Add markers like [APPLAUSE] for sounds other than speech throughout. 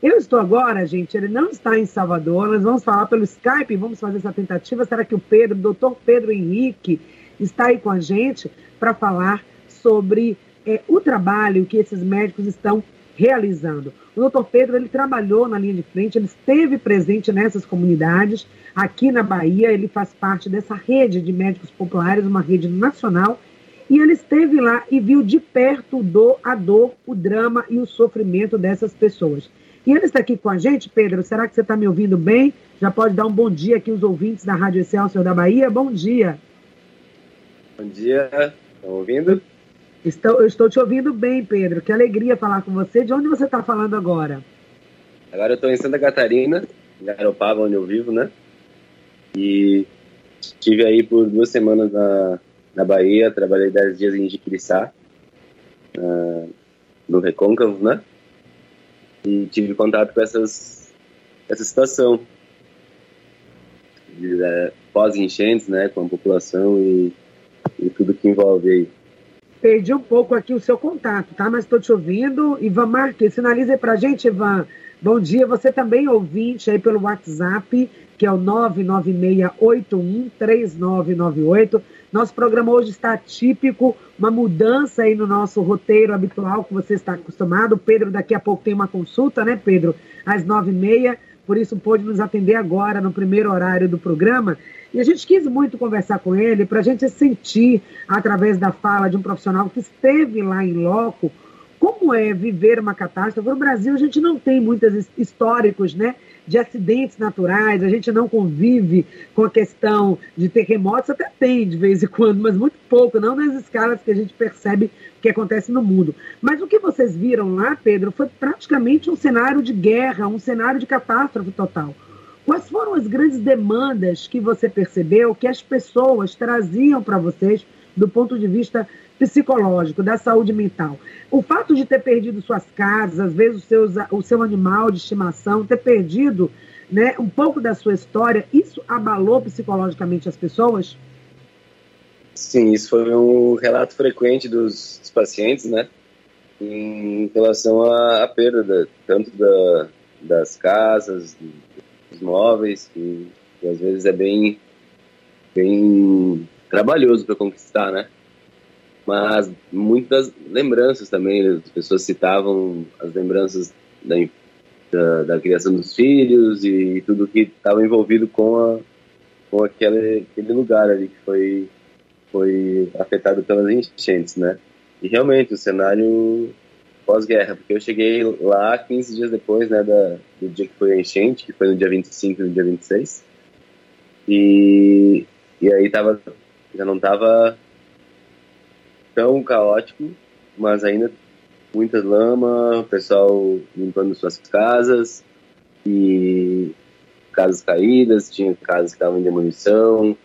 Eu estou agora, gente, ele não está em Salvador, nós vamos falar pelo Skype, vamos fazer essa tentativa. Será que o Pedro, o doutor Pedro Henrique, está aí com a gente para falar sobre é, o trabalho que esses médicos estão realizando. O doutor Pedro, ele trabalhou na linha de frente, ele esteve presente nessas comunidades, aqui na Bahia, ele faz parte dessa rede de médicos populares, uma rede nacional, e ele esteve lá e viu de perto do, a dor, o drama e o sofrimento dessas pessoas. E ele está aqui com a gente, Pedro. Será que você está me ouvindo bem? Já pode dar um bom dia aqui aos ouvintes da Rádio Excelsior da Bahia. Bom dia. Bom dia. Estão ouvindo? Estou, eu estou te ouvindo bem, Pedro. Que alegria falar com você. De onde você está falando agora? Agora eu estou em Santa Catarina, em Garopaba, onde eu vivo, né? E estive aí por duas semanas na, na Bahia, trabalhei dez dias em Jiquiriçá, uh, no Recôncavo, né? E tive contato com essas, essa situação é, pós-enchentes, né, com a população e, e tudo que envolve aí. Perdi um pouco aqui o seu contato, tá? Mas estou te ouvindo. Ivan Marques, sinalize para a gente, Ivan. Bom dia, você também ouvinte aí pelo WhatsApp, que é o 996813998. Nosso programa hoje está típico, uma mudança aí no nosso roteiro habitual que você está acostumado. O Pedro daqui a pouco tem uma consulta, né, Pedro? Às nove e meia, por isso pôde nos atender agora no primeiro horário do programa. E a gente quis muito conversar com ele para a gente sentir, através da fala de um profissional que esteve lá em loco, como é viver uma catástrofe. No Brasil, a gente não tem muitos históricos, né? De acidentes naturais, a gente não convive com a questão de terremotos, até tem de vez em quando, mas muito pouco, não nas escalas que a gente percebe que acontece no mundo. Mas o que vocês viram lá, Pedro, foi praticamente um cenário de guerra, um cenário de catástrofe total. Quais foram as grandes demandas que você percebeu que as pessoas traziam para vocês do ponto de vista psicológico, da saúde mental. O fato de ter perdido suas casas, às vezes o seu, o seu animal de estimação, ter perdido né, um pouco da sua história, isso abalou psicologicamente as pessoas? Sim, isso foi um relato frequente dos, dos pacientes, né? Em relação à, à perda, tanto da, das casas, dos móveis, que, que às vezes é bem, bem trabalhoso para conquistar, né? Mas muitas lembranças também. As pessoas citavam as lembranças da, da, da criação dos filhos e tudo que estava envolvido com, a, com aquele, aquele lugar ali que foi, foi afetado pelas enchentes, né? E realmente o cenário pós-guerra, porque eu cheguei lá 15 dias depois, né, da, do dia que foi a enchente, que foi no dia 25 e no dia 26. E, e aí tava, já não tava tão caótico, mas ainda muita lama, o pessoal limpando suas casas e casas caídas, tinha casas que estavam em demolição,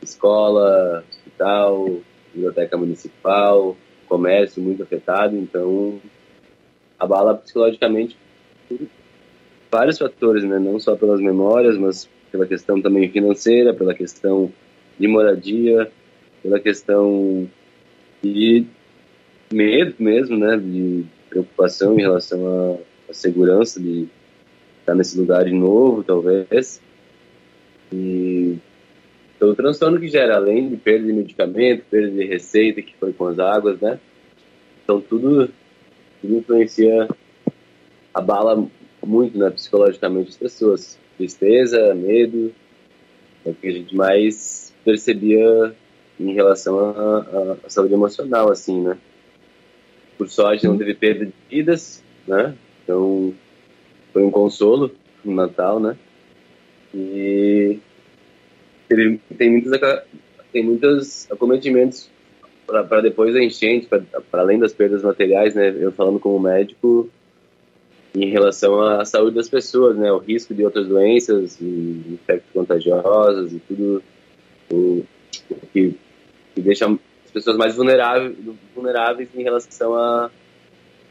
escola, hospital, biblioteca municipal, comércio muito afetado, então abala psicologicamente vários fatores, né? não só pelas memórias, mas pela questão também financeira, pela questão de moradia, pela questão e medo mesmo, né, de preocupação em relação à, à segurança de estar nesse lugar de novo, talvez. E então, o transtorno que gera, além de perda de medicamento, perda de receita, que foi com as águas, né? Então, tudo, tudo influencia, abala muito, né, psicologicamente as pessoas. Tristeza, medo, é o que a gente mais percebia em relação à saúde emocional, assim, né? Por sorte, não teve perda de vidas, né? Então, foi um consolo no Natal, né? E teve, tem muitos tem muitos acometimentos para depois da enchente, para além das perdas materiais, né? Eu falando como médico em relação à saúde das pessoas, né? O risco de outras doenças, infectos contagiosos e tudo o, o que que deixa as pessoas mais vulneráveis, vulneráveis em relação a,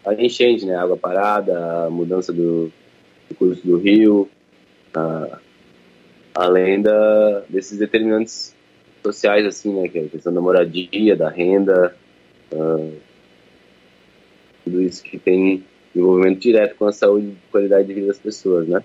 a enchente, né? Água parada, a mudança do, do curso do rio, a, além da, desses determinantes sociais, assim, né? Que é a questão da moradia, da renda, uh, tudo isso que tem envolvimento direto com a saúde e qualidade de vida das pessoas, né?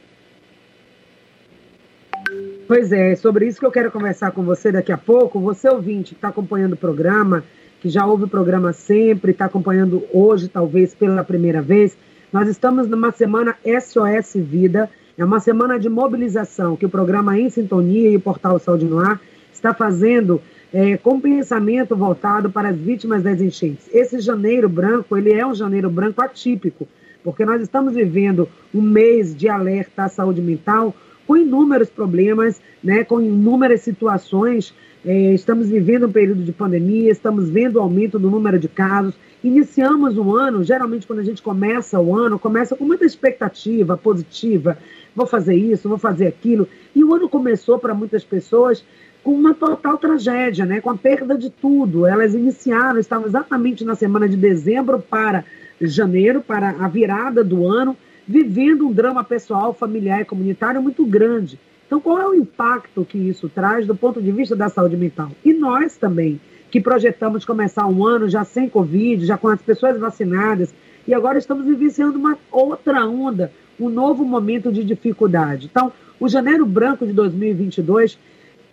Pois é, sobre isso que eu quero conversar com você daqui a pouco. Você ouvinte que está acompanhando o programa, que já ouve o programa sempre, está acompanhando hoje, talvez pela primeira vez, nós estamos numa semana SOS Vida, é uma semana de mobilização que o programa Em Sintonia e o Portal Saúde no Ar está fazendo é, com pensamento voltado para as vítimas das enchentes. Esse janeiro branco, ele é um janeiro branco atípico, porque nós estamos vivendo um mês de alerta à saúde mental com inúmeros problemas, né, com inúmeras situações. É, estamos vivendo um período de pandemia, estamos vendo o aumento do número de casos. Iniciamos o ano, geralmente quando a gente começa o ano, começa com muita expectativa positiva. Vou fazer isso, vou fazer aquilo. E o ano começou para muitas pessoas com uma total tragédia, né? com a perda de tudo. Elas iniciaram, estavam exatamente na semana de dezembro para janeiro, para a virada do ano, vivendo um drama pessoal, familiar e comunitário muito grande. Então, qual é o impacto que isso traz do ponto de vista da saúde mental? E nós também, que projetamos começar um ano já sem Covid, já com as pessoas vacinadas, e agora estamos vivenciando uma outra onda, um novo momento de dificuldade. Então, o janeiro branco de 2022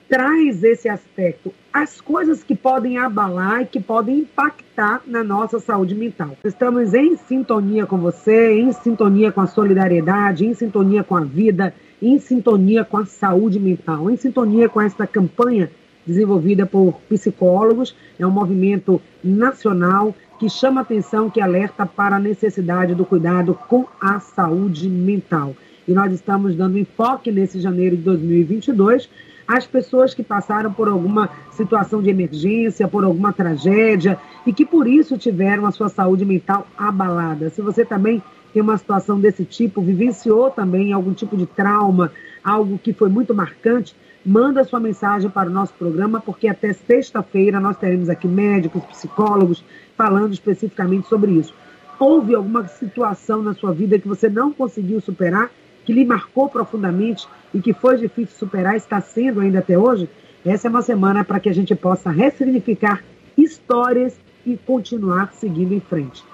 traz esse aspecto, as coisas que podem abalar e que podem impactar na nossa saúde mental. Estamos em sintonia com você, em sintonia com a solidariedade, em sintonia com a vida, em sintonia com a saúde mental, em sintonia com esta campanha desenvolvida por psicólogos, é um movimento nacional que chama atenção, que alerta para a necessidade do cuidado com a saúde mental. E nós estamos dando enfoque nesse janeiro de 2022 as pessoas que passaram por alguma situação de emergência, por alguma tragédia e que por isso tiveram a sua saúde mental abalada. Se você também tem uma situação desse tipo, vivenciou também algum tipo de trauma, algo que foi muito marcante, manda sua mensagem para o nosso programa, porque até sexta-feira nós teremos aqui médicos, psicólogos falando especificamente sobre isso. Houve alguma situação na sua vida que você não conseguiu superar, que lhe marcou profundamente e que foi difícil superar, está sendo ainda até hoje, essa é uma semana para que a gente possa ressignificar histórias e continuar seguindo em frente.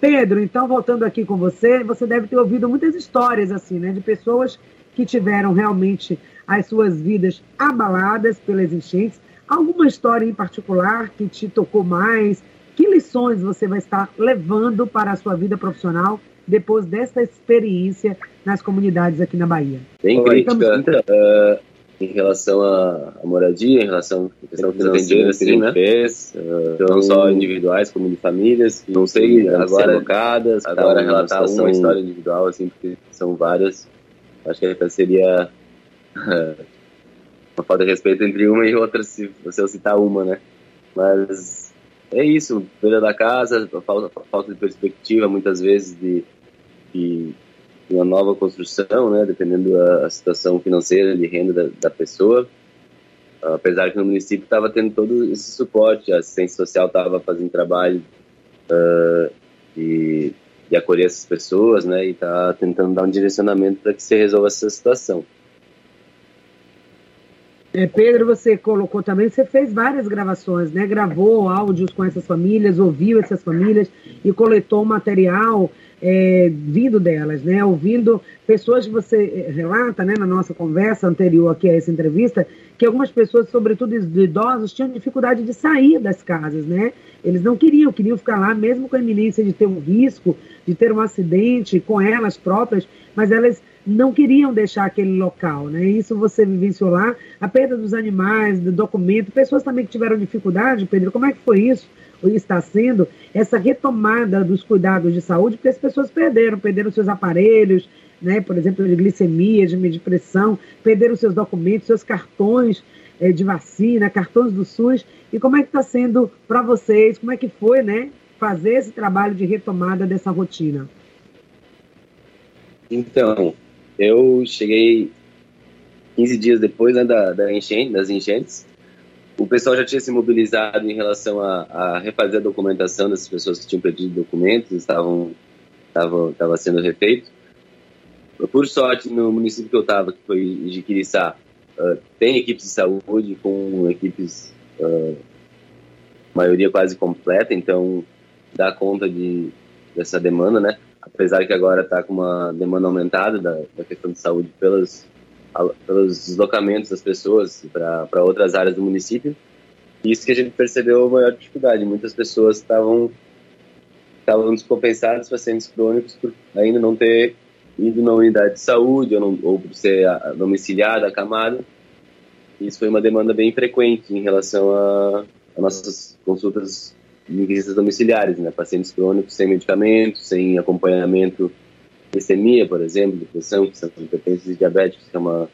Pedro, então voltando aqui com você, você deve ter ouvido muitas histórias assim, né, de pessoas que tiveram realmente as suas vidas abaladas pelas enchentes. Alguma história em particular que te tocou mais? Que lições você vai estar levando para a sua vida profissional depois dessa experiência nas comunidades aqui na Bahia? Bem crítica uh, em relação à, moradia, em relação à questão financeira que a gente né? fez, uh, não só individuais como de famílias, não sei agora alocadas, agora relatar uma história individual, assim, porque são várias. Acho que até seria uh, [LAUGHS] uma falta de respeito entre uma e outra se, eu citar uma, né? Mas é isso, perda da casa, falta, falta de perspectiva muitas vezes de de uma nova construção, né, dependendo da situação financeira de renda da, da pessoa. Apesar que no município estava tendo todo esse suporte, a assistência social estava fazendo trabalho uh, de, de acolher essas pessoas, né, e está tentando dar um direcionamento para que se resolva essa situação. É, Pedro, você colocou também, você fez várias gravações, né? Gravou áudios com essas famílias, ouviu essas famílias e coletou material é, vindo delas, né? Ouvindo pessoas que você relata, né, na nossa conversa anterior aqui a essa entrevista, que algumas pessoas, sobretudo idosos, tinham dificuldade de sair das casas, né? Eles não queriam, queriam ficar lá, mesmo com a iminência de ter um risco, de ter um acidente com elas próprias, mas elas não queriam deixar aquele local, né? Isso você vivenciou lá, a perda dos animais, do documento, pessoas também que tiveram dificuldade, Pedro, como é que foi isso? está sendo essa retomada dos cuidados de saúde, porque as pessoas perderam, perderam seus aparelhos, né, por exemplo, de glicemia, de de pressão, perderam seus documentos, seus cartões é, de vacina, cartões do SUS. E como é que está sendo para vocês? Como é que foi, né, fazer esse trabalho de retomada dessa rotina? Então, eu cheguei 15 dias depois né, da, da enchente, das enchentes, o pessoal já tinha se mobilizado em relação a, a refazer a documentação dessas pessoas que tinham perdido documentos, estavam estava estava sendo refeito. Por sorte, no município que eu estava, que foi Jiquiriçá, uh, tem equipes de saúde com equipes, uh, maioria quase completa, então dá conta de, dessa demanda, né? Apesar que agora está com uma demanda aumentada da, da questão de saúde pelos, pelos deslocamentos das pessoas para outras áreas do município. Isso que a gente percebeu a maior dificuldade. Muitas pessoas estavam estavam descompensadas, pacientes crônicos, por ainda não ter ido na unidade de saúde ou, não, ou por ser domiciliado, acamado. Isso foi uma demanda bem frequente em relação a, a nossas consultas em visitas domiciliares, né? Pacientes crônicos sem medicamentos, sem acompanhamento, glicemia, por exemplo, depressão, que são hipertensos diabéticos, que é uma,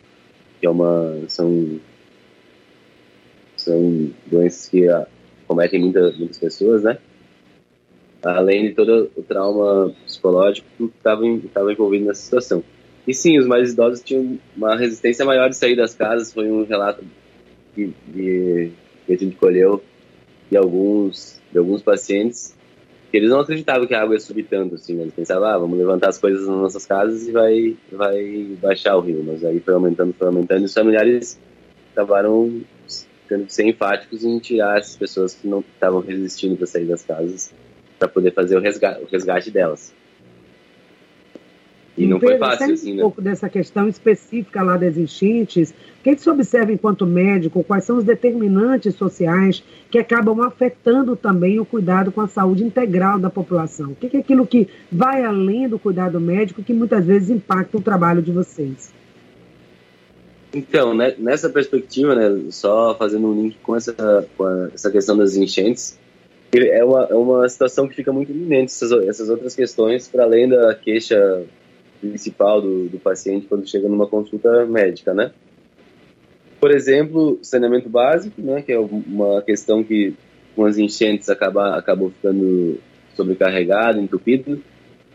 que é uma, são, são doenças que cometem muitas, pessoas, né? Além de todo o trauma psicológico que estava envolvido nessa situação. E sim, os mais idosos tinham uma resistência maior de sair das casas, foi um relato de, de, que a gente colheu de alguns, de alguns pacientes que eles não acreditavam que a água ia subir tanto, assim, né? eles pensavam, ah, vamos levantar as coisas nas nossas casas e vai, vai baixar o rio, mas aí foi aumentando, foi aumentando, e os familiares acabaram tendo que ser enfáticos em tirar essas pessoas que não estavam resistindo para sair das casas para poder fazer o resgate, o resgate delas. E não Pedro, foi fácil, assim, um né? pouco dessa questão específica lá das enchentes. O que, é você observa enquanto médico? Quais são os determinantes sociais que acabam afetando também o cuidado com a saúde integral da população? O que é aquilo que vai além do cuidado médico que muitas vezes impacta o trabalho de vocês? Então, né, nessa perspectiva, né, só fazendo um link com essa, com essa questão das enchentes, é uma, é uma situação que fica muito iminente, essas, essas outras questões, para além da queixa principal do, do paciente quando chega numa consulta médica, né? Por exemplo, saneamento básico, né, que é uma questão que com as enchentes acaba, acabou ficando sobrecarregado, entupido,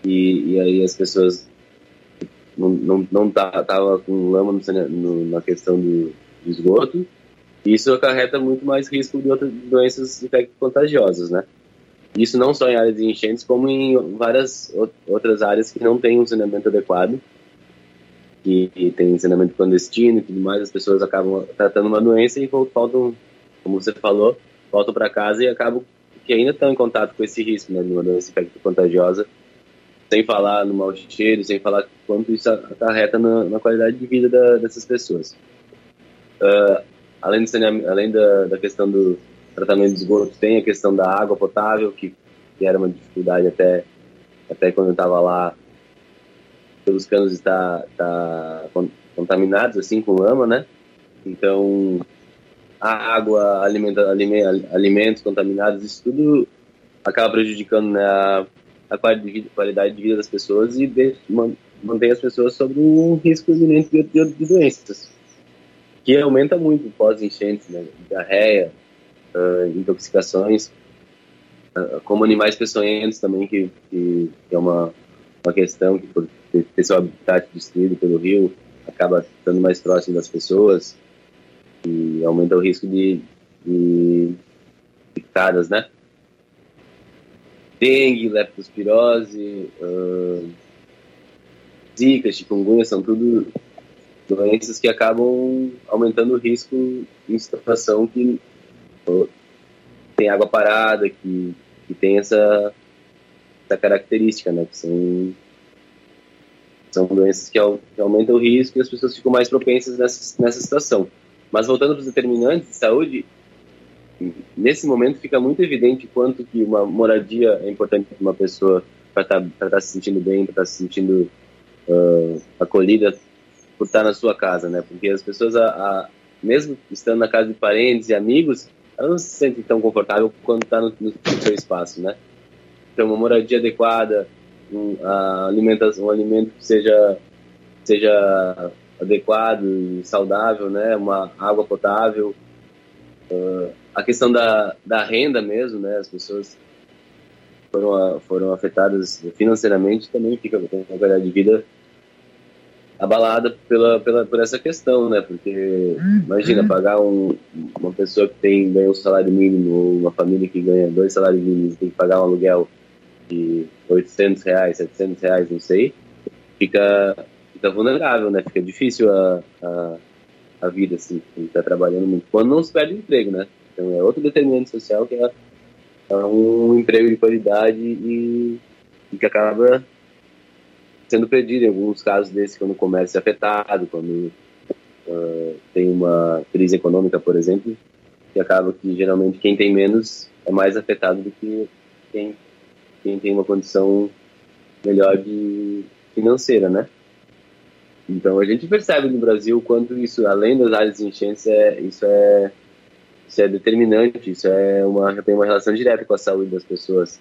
e, e aí as pessoas não, não, não tá, tava com lama no, no, na questão do, do esgoto, isso acarreta muito mais risco de outras doenças infecto-contagiosas, né? Isso não só em áreas de enchentes, como em várias outras áreas que não têm um saneamento adequado, que, que tem saneamento clandestino e tudo mais, as pessoas acabam tratando uma doença e voltam, como você falou, voltam para casa e acabam que ainda estão em contato com esse risco, né, de uma doença infecto-contagiosa, sem falar no mau cheiro, sem falar quanto isso acarreta na, na qualidade de vida da, dessas pessoas. Uh, além, do além da, da questão do tratamento de esgoto, tem a questão da água potável, que, que era uma dificuldade até, até quando eu estava lá, pelos canos estar tá, tá contaminados, assim, com lama, né? Então, a água, alimenta, alimentos contaminados, isso tudo acaba prejudicando né, a, a qualidade de vida das pessoas e de, mantém as pessoas sob um risco iminente de, de, de doenças que aumenta muito pós-enchentes, né? Diarreia, uh, intoxicações, uh, como animais peçonhentos também, que, que, que, é uma, uma questão que por ter, ter seu habitat destruído pelo rio, acaba estando mais próximo das pessoas e aumenta o risco de, de picadas, né? Dengue, leptospirose, uh, zika, chikungunya, são tudo doenças que acabam aumentando o risco em situação que tem água parada, que, que tem essa, essa característica, né? Que são, são doenças que, que aumentam o risco e as pessoas ficam mais propensas nessa, nessa situação. Mas voltando para os determinantes de saúde, nesse momento fica muito evidente quanto que uma moradia é importante para uma pessoa para estar tá, tá se sentindo bem, para estar tá se sentindo uh, acolhida por estar na sua casa, né? Porque as pessoas, a, a, mesmo estando na casa de parentes e amigos, elas não se sentem tão confortável quando está no, no, seu espaço, né? Então, uma moradia adequada, um, a alimentação, um alimento que seja, seja adequado e saudável, né? Uma água potável, uh, a questão da, da renda mesmo, né? As pessoas foram, foram afetadas financeiramente também fica com a qualidade de vida abalada pela, pela, por essa questão, né? Porque, uhum. imagina, pagar um, uma pessoa que tem, ganha um salário mínimo, ou uma família que ganha dois salários mínimos, tem que pagar um aluguel de 800 reais, 700 reais, não sei, fica, fica vulnerável, né? Fica difícil a, a, a vida, assim, tá trabalhando muito. Quando não se perde o emprego, né? Então, é outro determinante social que é, é um emprego de qualidade e, e que acaba sendo perdido em alguns casos desses quando o comércio é afetado, quando uh, tem uma crise econômica, por exemplo, que acaba que geralmente quem tem menos é mais afetado do que quem, quem tem uma condição melhor de financeira, né? Então a gente percebe no Brasil quanto isso, além das áreas de enchentes, é, isso é isso é determinante, isso é uma tem uma relação direta com a saúde das pessoas,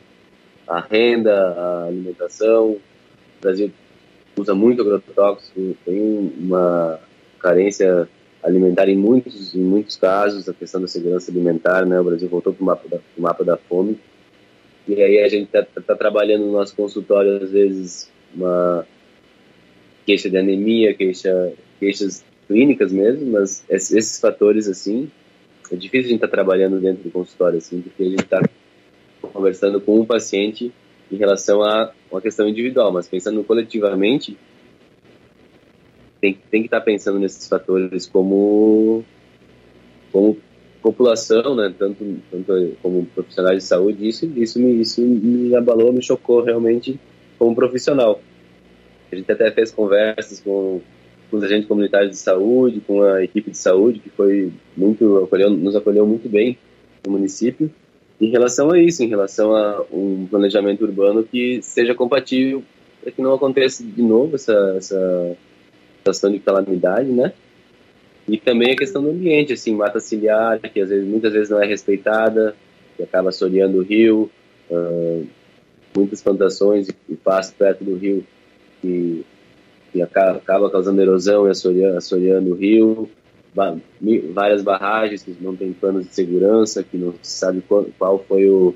a renda, a alimentação. O Brasil usa muito agrotóxico, tem uma carência alimentar em muitos em muitos casos, a questão da segurança alimentar, né? O Brasil voltou para o mapa da, mapa da fome. E aí a gente está tá, trabalhando no nosso consultório às vezes uma queixa de anemia, queixa, queixas clínicas mesmo, mas esses fatores, assim, é difícil a gente estar tá trabalhando dentro do consultório, assim, porque a gente está conversando com um paciente em relação a uma questão individual, mas pensando coletivamente, tem, tem que estar tá pensando nesses fatores como, como população, né, tanto, tanto como profissionais de saúde, isso, isso, me, isso me abalou, me chocou realmente como profissional. A gente até fez conversas com, com os agentes comunitários de saúde, com a equipe de saúde, que foi muito acolheu, nos acolheu muito bem no município. Em relação a isso, em relação a um planejamento urbano que seja compatível para que não aconteça de novo essa, essa situação de calamidade, né? E também a questão do ambiente, assim, mata ciliar, que às vezes, muitas vezes não é respeitada, que acaba assoreando o rio, uh, muitas plantações e pasto perto do rio que, que acaba causando erosão e assoreando, assoreando o rio, várias barragens que não tem planos de segurança, que não se sabe qual, qual foi o,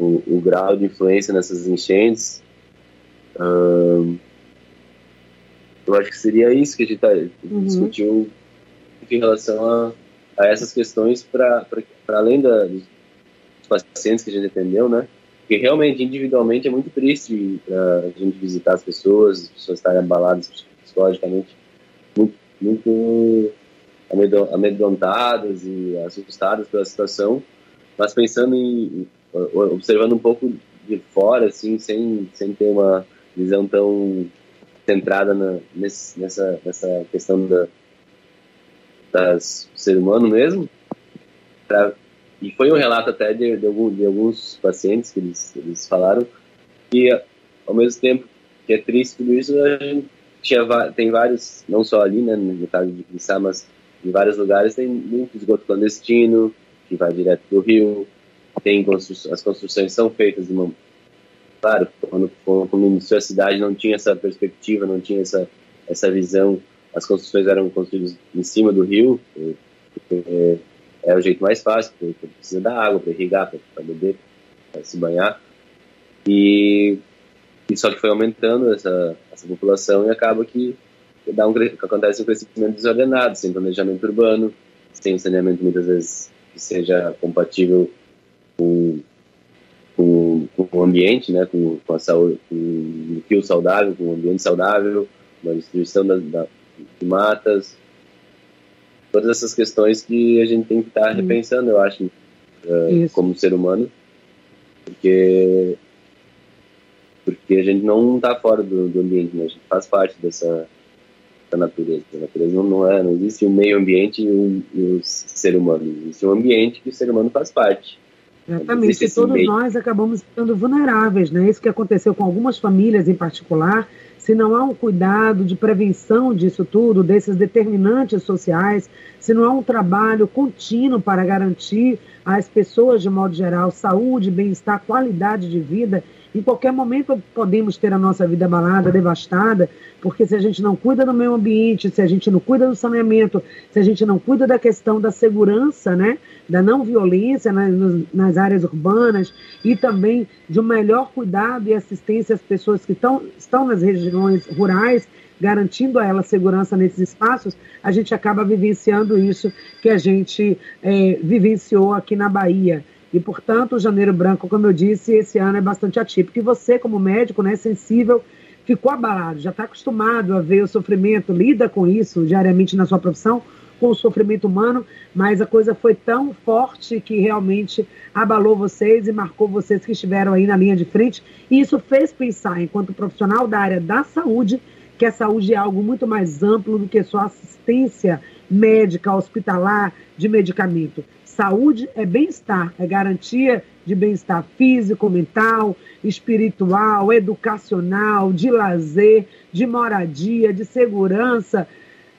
o, o, grau de influência nessas enchentes. eu acho que seria isso que a gente tá, uhum. discutiu em relação a, a essas questões para além da, dos pacientes que a gente atendeu, né? Porque realmente, individualmente, é muito triste a gente visitar as pessoas, as pessoas estarem abaladas psicologicamente, muito, muito amedrontadas e assustadas pela situação, mas pensando em, observando um pouco de fora, assim, sem, sem ter uma visão tão centrada na, nesse, nessa, nessa questão da, das ser humano mesmo, para e foi um relato até de, de, algum, de alguns pacientes que eles, eles falaram que, ao mesmo tempo que é triste tudo isso, a gente tinha, tem vários, não só ali, né, no caso de Crissá, mas em vários lugares tem muito esgoto clandestino, que vai direto do rio, tem constru as construções são feitas de uma... Claro, quando, quando iniciou a cidade não tinha essa perspectiva, não tinha essa, essa visão, as construções eram construídas em cima do rio, porque é o jeito mais fácil, porque precisa da água para irrigar, para beber, para se banhar. E, e, só que foi aumentando essa, essa população e acaba que, dá um, acontece um crescimento desordenado, sem planejamento urbano, sem saneamento muitas vezes que seja compatível com, com, com o ambiente, né, com, com a saúde, com um fio saudável, com um ambiente saudável, uma distribuição da, da, de matas, todas essas questões que a gente tem que estar tá repensando, eu acho, uh, como ser humano, porque porque a gente não está fora do, do, ambiente, né? a gente faz parte dessa da natureza. A natureza não, não é, não existe um meio ambiente e o um, ser humano, existe um ambiente que o ser humano faz parte. Exatamente, e todos meio... nós acabamos ficando vulneráveis, né? Isso que aconteceu com algumas famílias em particular, se não há um cuidado de prevenção disso tudo, desses determinantes sociais, se não há um trabalho contínuo para garantir às pessoas, de modo geral, saúde, bem-estar, qualidade de vida, em qualquer momento podemos ter a nossa vida abalada, devastada, porque se a gente não cuida do meio ambiente, se a gente não cuida do saneamento, se a gente não cuida da questão da segurança, né, da não violência nas, nas áreas urbanas e também de um melhor cuidado e assistência às pessoas que tão, estão nas regiões rurais, garantindo a ela segurança nesses espaços, a gente acaba vivenciando isso que a gente é, vivenciou aqui na Bahia. E, portanto, o Janeiro Branco, como eu disse, esse ano é bastante atípico. E você, como médico, né, sensível, ficou abalado, já está acostumado a ver o sofrimento, lida com isso diariamente na sua profissão. com o sofrimento humano, mas a coisa foi tão forte que realmente abalou vocês e marcou vocês que estiveram aí na linha de frente. E isso fez pensar, enquanto profissional da área da saúde, que a saúde é algo muito mais amplo do que só assistência médica, hospitalar, de medicamento. Saúde é bem-estar, é garantia de bem-estar físico, mental, espiritual, educacional, de lazer, de moradia, de segurança,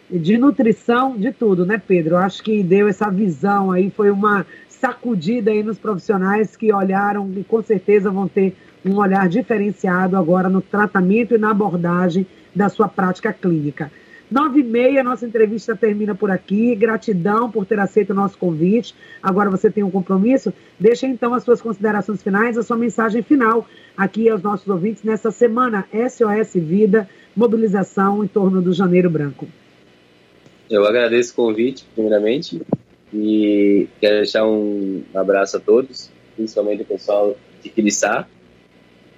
de nutrição, de tudo, né, Pedro? Eu acho que deu essa visão aí, foi uma sacudida aí nos profissionais que olharam e com certeza vão ter um olhar diferenciado agora no tratamento e na abordagem da sua prática clínica. Nove e meia, nossa entrevista termina por aqui. Gratidão por ter aceito o nosso convite. Agora você tem um compromisso. Deixa então as suas considerações finais, a sua mensagem final aqui aos nossos ouvintes nessa semana SOS Vida, mobilização em torno do Janeiro Branco. Eu agradeço o convite, primeiramente, e quero deixar um abraço a todos, principalmente o pessoal de Quiriçá.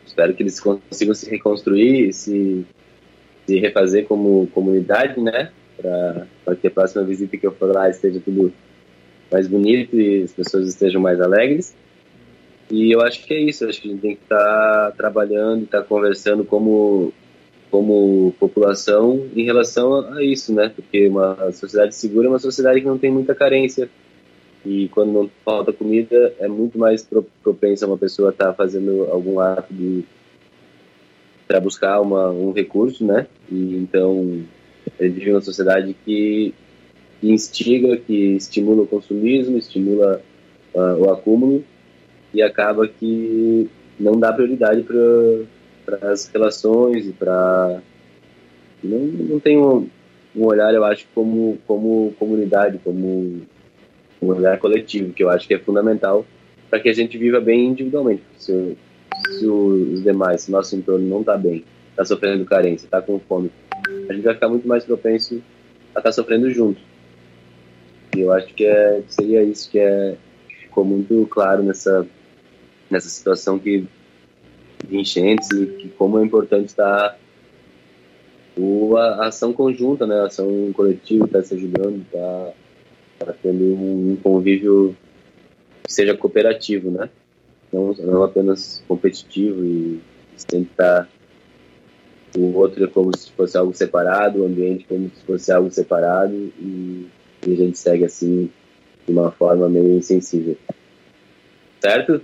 Espero que eles consigam se reconstruir, se de refazer como comunidade, né? Para que a próxima visita que eu for lá esteja tudo mais bonito e as pessoas estejam mais alegres. E eu acho que é isso, acho que a gente tem que estar tá trabalhando, estar tá conversando como, como população em relação a isso, né? Porque uma sociedade segura é uma sociedade que não tem muita carência. E quando não falta comida, é muito mais propensa uma pessoa estar tá fazendo algum ato de para buscar uma, um recurso, né? E então ele vive uma sociedade que, que instiga, que estimula o consumismo, estimula uh, o acúmulo e acaba que não dá prioridade para as relações e para não, não tem um, um, olhar, eu acho, como como comunidade, como um olhar coletivo, que eu acho que é fundamental para que a gente viva bem individualmente. Se se os demais, se nosso entorno não está bem, está sofrendo carência, está com fome, a gente vai ficar muito mais propenso a estar tá sofrendo junto. E eu acho que é, seria isso que é, ficou muito claro nessa, nessa situação que, de enchentes e que como é importante estar o, a, ação conjunta, né? a ação coletiva, está se ajudando, está tá tendo um convívio que seja cooperativo, né? Não, não apenas competitivo e sempre estar o outro é como se fosse algo separado, o ambiente como se fosse algo separado e, e a gente segue assim de uma forma meio insensível. Certo?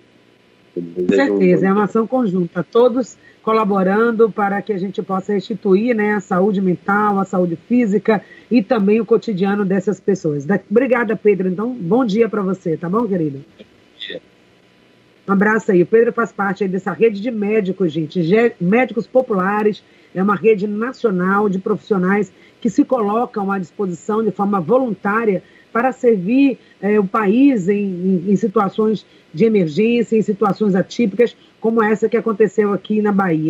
Com certeza, um... é uma ação conjunta, todos colaborando para que a gente possa restituir né, a saúde mental, a saúde física e também o cotidiano dessas pessoas. Obrigada, Pedro. Então, bom dia para você, tá bom, querido? Um abraço aí. O Pedro faz parte dessa rede de médicos, gente. Médicos populares. É uma rede nacional de profissionais que se colocam à disposição de forma voluntária para servir é, o país em, em, em situações de emergência, em situações atípicas, como essa que aconteceu aqui na Bahia.